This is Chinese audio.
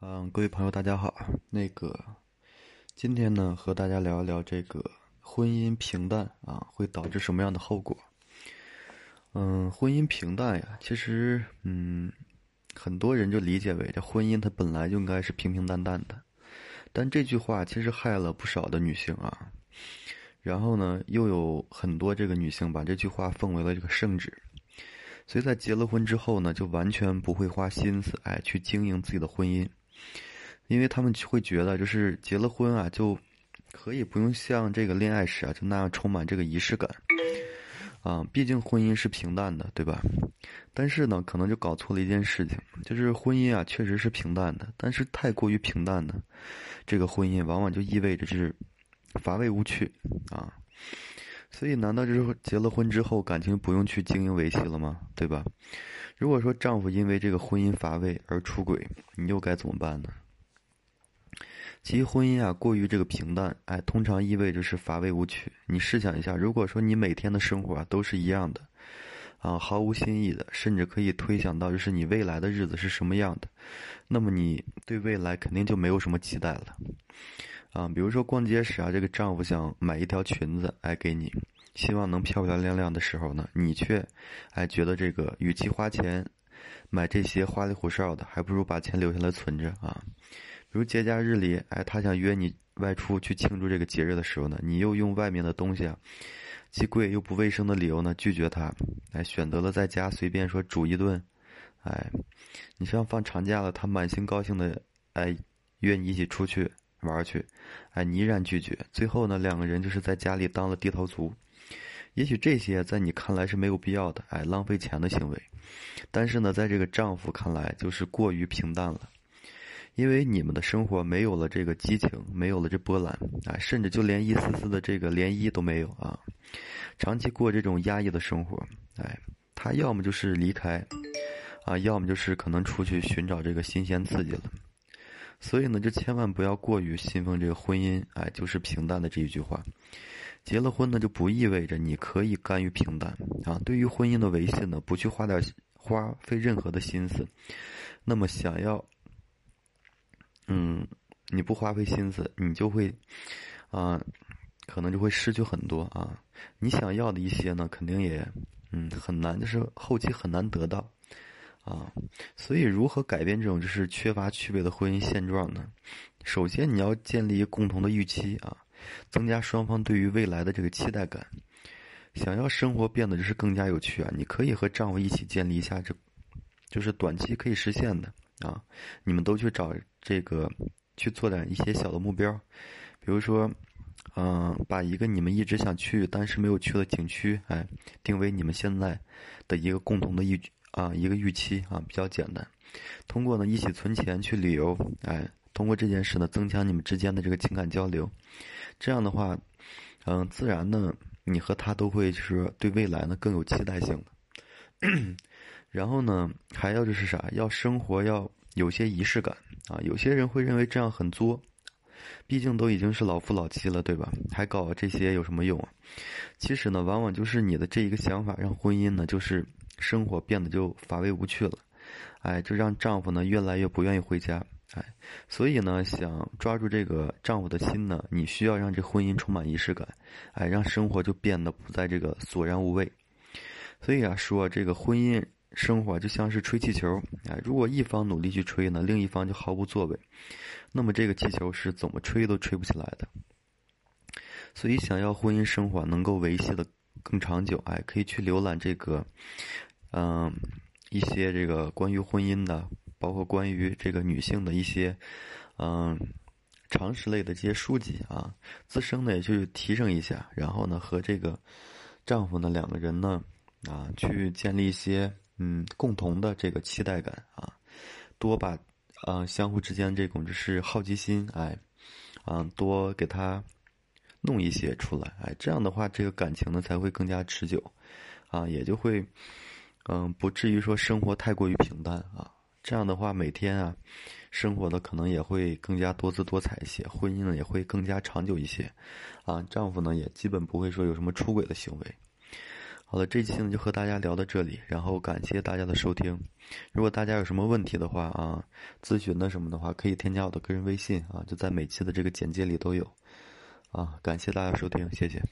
嗯，各位朋友，大家好。那个，今天呢，和大家聊一聊这个婚姻平淡啊，会导致什么样的后果？嗯，婚姻平淡呀，其实，嗯，很多人就理解为这婚姻它本来就应该是平平淡淡的，但这句话其实害了不少的女性啊。然后呢，又有很多这个女性把这句话奉为了这个圣旨，所以在结了婚之后呢，就完全不会花心思哎去经营自己的婚姻。因为他们会觉得，就是结了婚啊，就可以不用像这个恋爱时啊，就那样充满这个仪式感，啊，毕竟婚姻是平淡的，对吧？但是呢，可能就搞错了一件事情，就是婚姻啊，确实是平淡的，但是太过于平淡的，这个婚姻往往就意味着就是乏味无趣啊。所以，难道就是结了婚之后感情不用去经营维系了吗？对吧？如果说丈夫因为这个婚姻乏味而出轨，你又该怎么办呢？其实婚姻啊过于这个平淡，哎，通常意味着是乏味无趣。你试想一下，如果说你每天的生活啊都是一样的，啊，毫无新意的，甚至可以推想到就是你未来的日子是什么样的，那么你对未来肯定就没有什么期待了。啊，比如说逛街时啊，这个丈夫想买一条裙子，哎，给你。希望能漂漂亮亮的时候呢，你却，哎，觉得这个与其花钱买这些花里胡哨的，还不如把钱留下来存着啊。比如节假日里，哎，他想约你外出去庆祝这个节日的时候呢，你又用外面的东西啊，既贵又不卫生的理由呢拒绝他，哎，选择了在家随便说煮一顿，哎，你像放长假了，他满心高兴的，哎，约你一起出去玩去，哎，你依然拒绝，最后呢，两个人就是在家里当了低头族。也许这些在你看来是没有必要的，哎，浪费钱的行为，但是呢，在这个丈夫看来就是过于平淡了，因为你们的生活没有了这个激情，没有了这波澜，哎，甚至就连一丝丝的这个涟漪都没有啊！长期过这种压抑的生活，哎，他要么就是离开，啊，要么就是可能出去寻找这个新鲜刺激了。所以呢，就千万不要过于信奉这个婚姻，哎，就是平淡的这一句话。结了婚呢，就不意味着你可以甘于平淡啊。对于婚姻的维系呢，不去花点花费任何的心思，那么想要，嗯，你不花费心思，你就会，啊，可能就会失去很多啊。你想要的一些呢，肯定也，嗯，很难，就是后期很难得到，啊。所以，如何改变这种就是缺乏趣味的婚姻现状呢？首先，你要建立共同的预期啊。增加双方对于未来的这个期待感，想要生活变得就是更加有趣啊！你可以和丈夫一起建立一下这，就是短期可以实现的啊！你们都去找这个去做点一些小的目标，比如说，嗯，把一个你们一直想去但是没有去的景区，哎，定为你们现在的一个共同的预啊一个预期啊，比较简单。通过呢一起存钱去旅游，哎，通过这件事呢增强你们之间的这个情感交流。这样的话，嗯，自然呢，你和他都会就是对未来呢更有期待性。然后呢，还要就是啥？要生活要有些仪式感啊。有些人会认为这样很作，毕竟都已经是老夫老妻了，对吧？还搞这些有什么用？其实呢，往往就是你的这一个想法，让婚姻呢就是生活变得就乏味无趣了。哎，就让丈夫呢越来越不愿意回家。哎，所以呢，想抓住这个丈夫的心呢，你需要让这婚姻充满仪式感，哎，让生活就变得不再这个索然无味。所以啊，说这个婚姻生活就像是吹气球，哎，如果一方努力去吹呢，另一方就毫无作为，那么这个气球是怎么吹都吹不起来的。所以，想要婚姻生活能够维系的更长久，哎，可以去浏览这个，嗯，一些这个关于婚姻的。包括关于这个女性的一些，嗯，常识类的这些书籍啊，自身呢也去提升一下，然后呢和这个丈夫呢两个人呢啊去建立一些嗯共同的这个期待感啊，多把啊相互之间这种就是好奇心哎，啊多给他弄一些出来哎，这样的话这个感情呢才会更加持久，啊也就会嗯不至于说生活太过于平淡啊。这样的话，每天啊，生活的可能也会更加多姿多彩一些，婚姻呢也会更加长久一些，啊，丈夫呢也基本不会说有什么出轨的行为，好了，这期呢就和大家聊到这里，然后感谢大家的收听。如果大家有什么问题的话啊，咨询的什么的话，可以添加我的个人微信啊，就在每期的这个简介里都有。啊，感谢大家收听，谢谢。